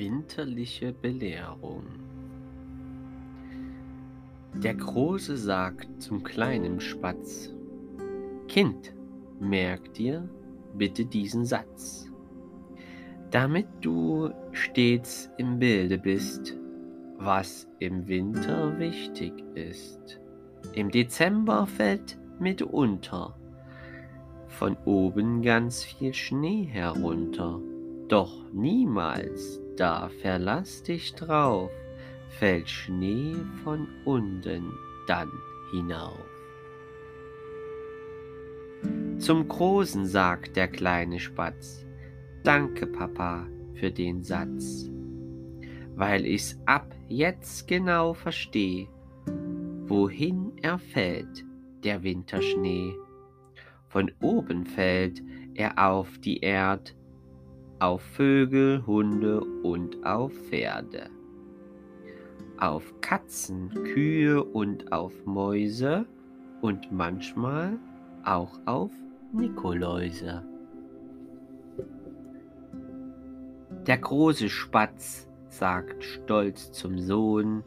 Winterliche Belehrung Der Große sagt zum kleinen Spatz, Kind, merk dir bitte diesen Satz, damit du stets im Bilde bist, was im Winter wichtig ist. Im Dezember fällt mitunter von oben ganz viel Schnee herunter. Doch niemals, da verlass dich drauf, fällt Schnee von unten dann hinauf. Zum Großen sagt der kleine Spatz, Danke, Papa, für den Satz, weil ich's ab jetzt genau versteh, wohin er fällt, der Winterschnee. Von oben fällt er auf die Erd, auf Vögel, Hunde und auf Pferde, auf Katzen, Kühe und auf Mäuse und manchmal auch auf Nikoläuse. Der große Spatz sagt stolz zum Sohn,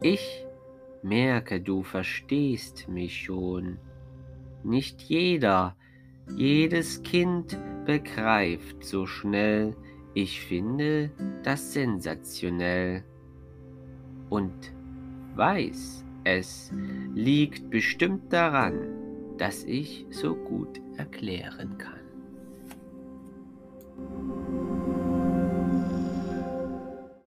ich merke, du verstehst mich schon. Nicht jeder, jedes Kind begreift so schnell, ich finde das sensationell. Und weiß, es liegt bestimmt daran, dass ich so gut erklären kann.